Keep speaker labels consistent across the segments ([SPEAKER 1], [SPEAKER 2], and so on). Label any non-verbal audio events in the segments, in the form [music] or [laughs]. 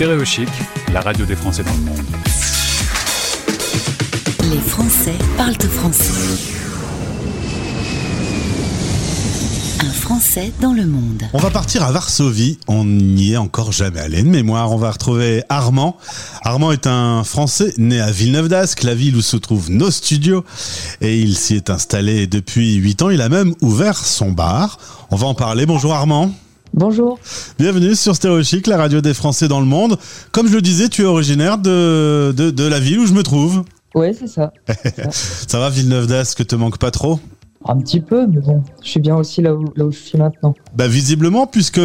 [SPEAKER 1] Stéréochic, la radio des Français dans le monde.
[SPEAKER 2] Les Français parlent français. Un Français dans le monde.
[SPEAKER 3] On va partir à Varsovie. On n'y est encore jamais allé de mémoire. On va retrouver Armand. Armand est un Français né à Villeneuve d'Ascq, la ville où se trouvent nos studios. Et il s'y est installé depuis 8 ans. Il a même ouvert son bar. On va en parler. Bonjour Armand.
[SPEAKER 4] Bonjour.
[SPEAKER 3] Bienvenue sur Stéréo Chic, la radio des Français dans le monde. Comme je le disais, tu es originaire de, de, de la ville où je me trouve.
[SPEAKER 4] Oui, c'est ça. [laughs]
[SPEAKER 3] ça va, Villeneuve d'Ascq, te manque pas trop?
[SPEAKER 4] Un petit peu, mais bon, je suis bien aussi là où, là où je suis maintenant.
[SPEAKER 3] Bah visiblement, puisque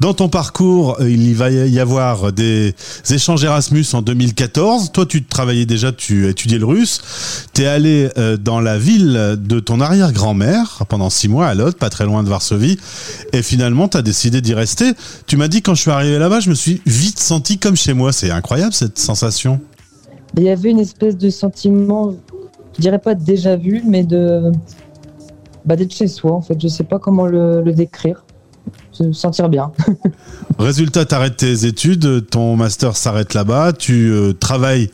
[SPEAKER 3] dans ton parcours, euh, il va y avoir des échanges Erasmus en 2014. Toi, tu travaillais déjà, tu étudiais le russe. Tu es allé euh, dans la ville de ton arrière-grand-mère pendant six mois à Lod, pas très loin de Varsovie. Et finalement, tu as décidé d'y rester. Tu m'as dit, quand je suis arrivé là-bas, je me suis vite senti comme chez moi. C'est incroyable cette sensation.
[SPEAKER 4] Il y avait une espèce de sentiment, je dirais pas déjà vu, mais de bah, d'être chez soi, en fait. Je sais pas comment le, décrire. Se sentir bien. [laughs]
[SPEAKER 3] Résultat, tu arrêtes tes études, ton master s'arrête là-bas, tu euh, travailles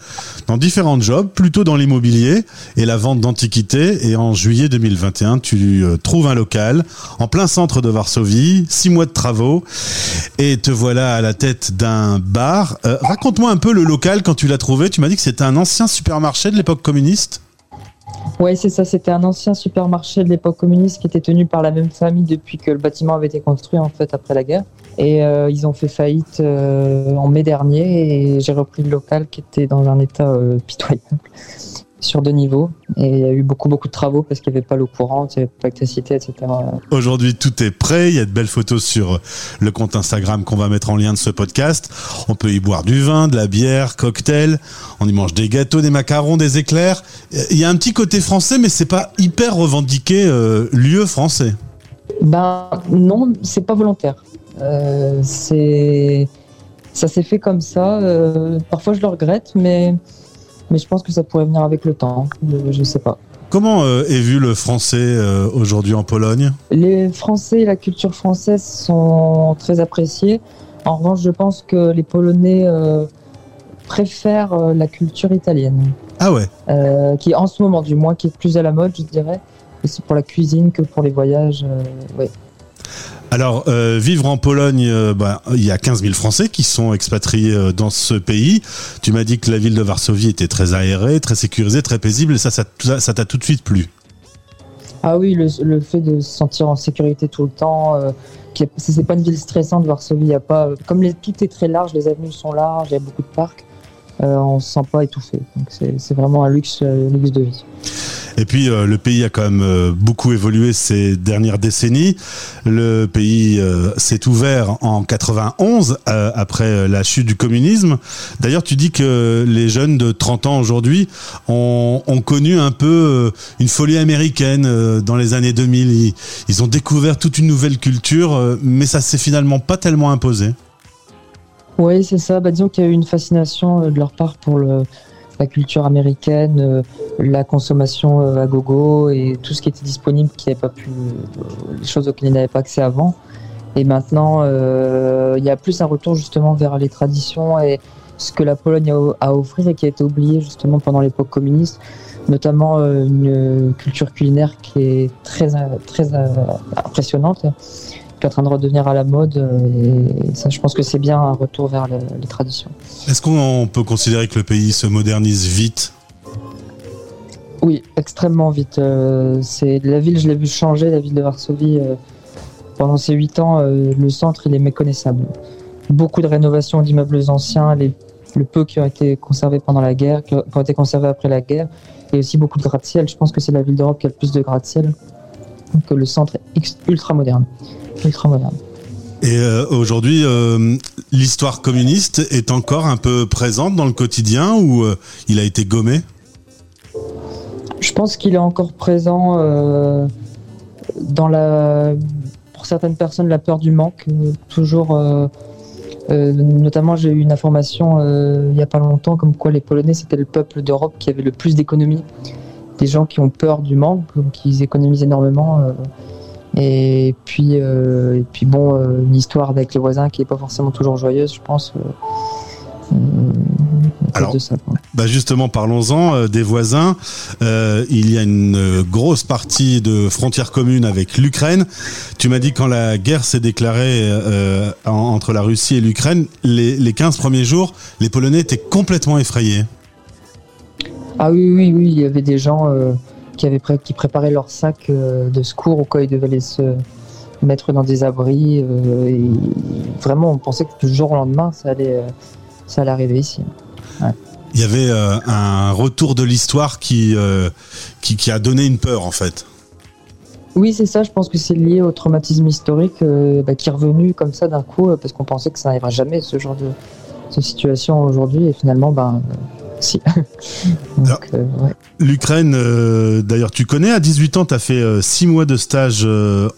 [SPEAKER 3] dans différents jobs, plutôt dans l'immobilier et la vente d'antiquités. Et en juillet 2021, tu euh, trouves un local en plein centre de Varsovie, six mois de travaux, et te voilà à la tête d'un bar. Euh, raconte-moi un peu le local quand tu l'as trouvé. Tu m'as dit que c'était un ancien supermarché de l'époque communiste.
[SPEAKER 4] Oui, c'est ça. C'était un ancien supermarché de l'époque communiste qui était tenu par la même famille depuis que le bâtiment avait été construit en fait après la guerre. Et euh, ils ont fait faillite euh, en mai dernier et j'ai repris le local qui était dans un état euh, pitoyable sur deux niveaux. Et il y a eu beaucoup, beaucoup de travaux parce qu'il n'y avait pas l'eau courante, il n'y avait pas l'électricité, etc.
[SPEAKER 3] Aujourd'hui, tout est prêt. Il y a de belles photos sur le compte Instagram qu'on va mettre en lien de ce podcast. On peut y boire du vin, de la bière, cocktail. On y mange des gâteaux, des macarons, des éclairs. Il y a un petit côté français, mais c'est pas hyper revendiqué euh, lieu français.
[SPEAKER 4] Ben non, c'est pas volontaire. Euh, c'est ça s'est fait comme ça. Euh, parfois, je le regrette, mais mais je pense que ça pourrait venir avec le temps. Je ne sais pas.
[SPEAKER 3] Comment euh, est vu le français euh, aujourd'hui en Pologne?
[SPEAKER 4] Les Français et la culture française sont très appréciés. En revanche, je pense que les Polonais euh, préfèrent la culture italienne.
[SPEAKER 3] Ah ouais
[SPEAKER 4] Qui en ce moment, du moins, qui est plus à la mode, je dirais. C'est pour la cuisine que pour les voyages. ouais.
[SPEAKER 3] Alors, euh, vivre en Pologne, euh, bah, il y a 15 000 Français qui sont expatriés euh, dans ce pays. Tu m'as dit que la ville de Varsovie était très aérée, très sécurisée, très paisible, et ça, ça, t'a tout de suite plu.
[SPEAKER 4] Ah oui, le, fait de se sentir en sécurité tout le temps, c'est pas une ville stressante, Varsovie. Y a pas, comme les, tout est très large, les avenues sont larges, il y a beaucoup de parcs, on se sent pas étouffé. Donc c'est vraiment un luxe, luxe de vie.
[SPEAKER 3] Et puis euh, le pays a quand même euh, beaucoup évolué ces dernières décennies. Le pays euh, s'est ouvert en 91 après la chute du communisme. D'ailleurs, tu dis que les jeunes de 30 ans aujourd'hui ont, connu un peu une folie américaine dans les années 2000. Ils, ont découvert toute une nouvelle culture, mais ça s'est finalement pas tellement imposé.
[SPEAKER 4] Oui, c'est ça. Bah, disons qu'il y a eu une fascination de leur part pour le, la culture américaine, euh, la consommation euh, à gogo et tout ce qui était disponible, qui n'avait pas pu, euh, les choses auxquelles ils n'avaient pas accès avant. Et maintenant, il y a plus un retour justement vers les traditions et ce que la Pologne a à offrir et qui a été oublié justement pendant l'époque communiste, notamment une culture culinaire qui est très, très impressionnante qui est en train de redevenir à la mode. Euh, et ça, je pense que c'est bien un retour vers les, traditions.
[SPEAKER 3] Est-ce qu'on peut considérer que le pays se modernise vite?
[SPEAKER 4] Oui, extrêmement vite. Euh, c'est la ville, je l'ai vu changer, la ville de Varsovie. Euh, pendant ces huit ans, le centre, il est méconnaissable. Beaucoup de rénovations d'immeubles anciens, les, le peu qui ont été conservés pendant la guerre, qui ont été conservés après la guerre, et aussi beaucoup de gratte-ciel. Je pense que c'est la ville d'Europe qui a le plus de gratte-ciel que le centre est ultra moderne ultra moderne.
[SPEAKER 3] Et euh, aujourd'hui, euh, l'histoire communiste est encore un peu présente dans le quotidien ou euh, il a été gommé?
[SPEAKER 4] Je pense qu'il est encore présent dans la, pour certaines personnes, la peur du manque. toujours, notamment, j'ai eu une information il n'y a pas longtemps comme quoi les Polonais c'était le peuple d'Europe qui avait le plus d'économies. Des gens qui ont peur du manque, qui économisent énormément. Et puis, euh, et puis bon, euh, une histoire avec les voisins qui n'est pas forcément toujours joyeuse, je pense. Euh,
[SPEAKER 3] Alors, bah justement, parlons-en euh, des voisins. Euh, il y a une euh, grosse partie de frontières communes avec l'Ukraine. Tu m'as dit quand la guerre s'est déclarée entre la Russie et l'Ukraine, les, les 15 premiers jours, les Polonais étaient complètement effrayés.
[SPEAKER 4] Ah oui, oui, oui, il y avait des gens qui, avaient qui préparaient leurs sacs de secours au cas où ils devaient aller se mettre dans des abris. et vraiment, on pensait que du jour au lendemain, ça allait, ça allait arriver ici.
[SPEAKER 3] Il y avait euh, un retour de l'histoire qui, euh, qui, qui, a donné une peur en fait.
[SPEAKER 4] Oui, c'est ça. Je pense que c'est lié au traumatisme historique euh, bah, qui est revenu comme ça d'un coup parce qu'on pensait que ça n'arriverait jamais ce genre de, de situation aujourd'hui et finalement, ben. [laughs]
[SPEAKER 3] Euh, L'Ukraine, euh, d'ailleurs, tu connais, à 18 ans, tu as fait 6 euh, mois de stage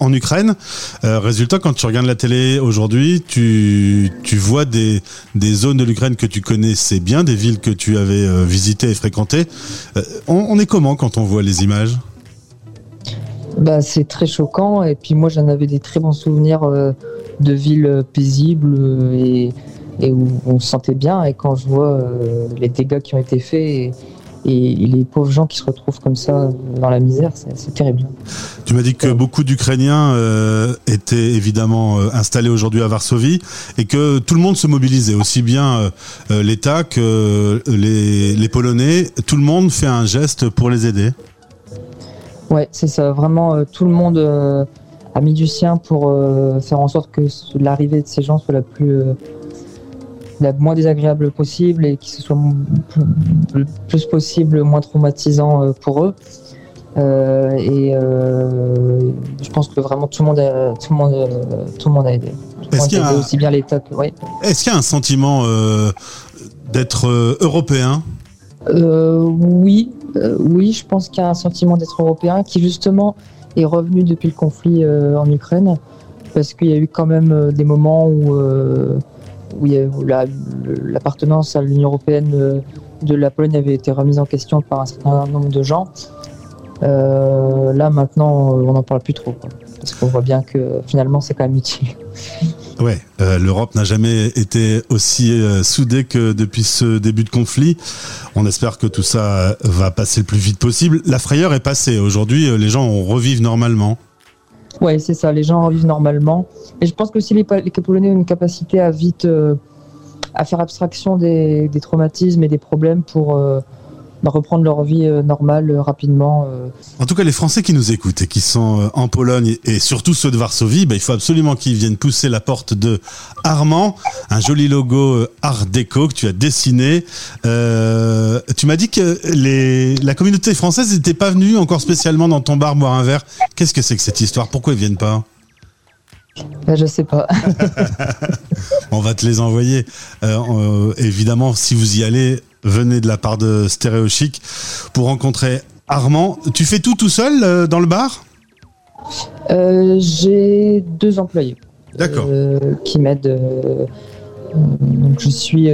[SPEAKER 3] en Ukraine. résultat, quand tu regardes la télé aujourd'hui, tu, tu vois des, des zones de l'Ukraine que tu connaissais bien, des villes que tu avais visitées et fréquentées. On, on, est comment quand on voit les images?
[SPEAKER 4] Bah, C'est très choquant. Et puis moi, j'en avais des très bons souvenirs de villes paisibles et et où on se sentait bien. Et quand je vois euh, les dégâts qui ont été faits et, les pauvres gens qui se retrouvent comme ça dans la misère, c'est terrible.
[SPEAKER 3] Tu m'as dit que beaucoup d'Ukrainiens euh, étaient évidemment euh, installés aujourd'hui à Varsovie et que tout le monde se mobilisait, aussi bien l'État que les, les, Polonais. Tout le monde fait un geste pour les aider.
[SPEAKER 4] Ouais, c'est ça. Vraiment, tout le monde a mis du sien pour faire en sorte que l'arrivée de ces gens soit la plus la moins désagréable possible et qui ce soit le plus possible moins traumatisant euh, pour eux. Euh, et euh, je pense que vraiment tout le monde a, tout le monde, tout le monde a aidé. Est-ce qu'il y a aussi bien l'État que.
[SPEAKER 3] Est-ce qu'il y a un sentiment d'être européen?
[SPEAKER 4] Oui, oui, je pense qu'il y a un sentiment d'être européen qui justement est revenu depuis le conflit en Ukraine, parce qu'il y a eu quand même des moments où où, l'appartenance à l'Union européenne euh, de la Pologne avait été remise en question par un certain nombre de gens. Euh, là maintenant, on n'en parle plus trop, parce qu'on voit bien que finalement c'est quand même utile. [laughs]
[SPEAKER 3] Ouais, euh, l'Europe n'a jamais été aussi soudée que depuis ce début de conflit. On espère que tout ça va passer le plus vite possible. La frayeur est passée. Aujourd'hui, les gens revivent normalement.
[SPEAKER 4] Ouais, c'est ça. Les gens revivent normalement. Et je pense que si les, les Polonais ont une capacité à vite euh, à faire abstraction des, des, traumatismes et des problèmes pour euh, reprendre leur vie euh, normale rapidement.
[SPEAKER 3] En tout cas, les Français qui nous écoutent et qui sont en Pologne et surtout ceux de Varsovie, bah, il faut absolument qu'ils viennent pousser la porte de Armand, un joli logo Art déco que tu as dessiné. tu m'as dit que les, la communauté française n'était pas venue encore spécialement dans ton bar boire un verre. Qu'est-ce que c'est que cette histoire? Pourquoi ils viennent pas?
[SPEAKER 4] Ben, je sais pas. [laughs]
[SPEAKER 3] On va te les envoyer. Euh, euh, évidemment, si vous y allez, venez de la part de Stéréo Chic pour rencontrer Armand. Tu fais tout tout seul euh, dans le bar?
[SPEAKER 4] J'ai deux employés.
[SPEAKER 3] D'accord.
[SPEAKER 4] qui m'aident. donc je suis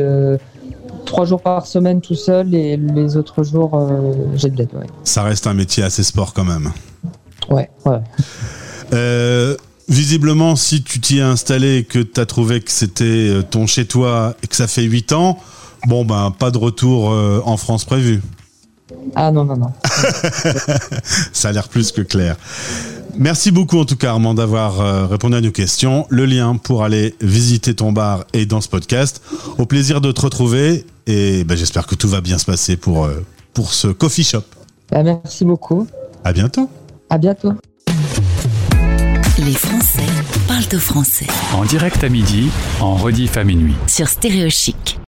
[SPEAKER 4] trois jours par semaine tout seul et les autres jours j'ai de l'aide.
[SPEAKER 3] Ça reste un métier assez sport quand même.
[SPEAKER 4] Ouais, ouais.
[SPEAKER 3] Visiblement, si tu t'y es installé et que tu as trouvé que c'était euh, ton chez toi et que ça fait 8 ans, bon ben pas de retour euh, en France prévu.
[SPEAKER 4] Ah non, non, non. [laughs]
[SPEAKER 3] ça a l'air plus que clair. Merci beaucoup en tout cas Armand d'avoir euh, répondu à nos questions. Le lien pour aller visiter ton bar est dans ce podcast. Au plaisir de te retrouver et ben, j'espère que tout va bien se passer pour, pour ce coffee shop.
[SPEAKER 4] Bah, merci beaucoup.
[SPEAKER 3] À bientôt.
[SPEAKER 4] À bientôt.
[SPEAKER 2] Les Français.
[SPEAKER 1] En direct à midi, en rediff à minuit.
[SPEAKER 2] Sur Stéréo Chic.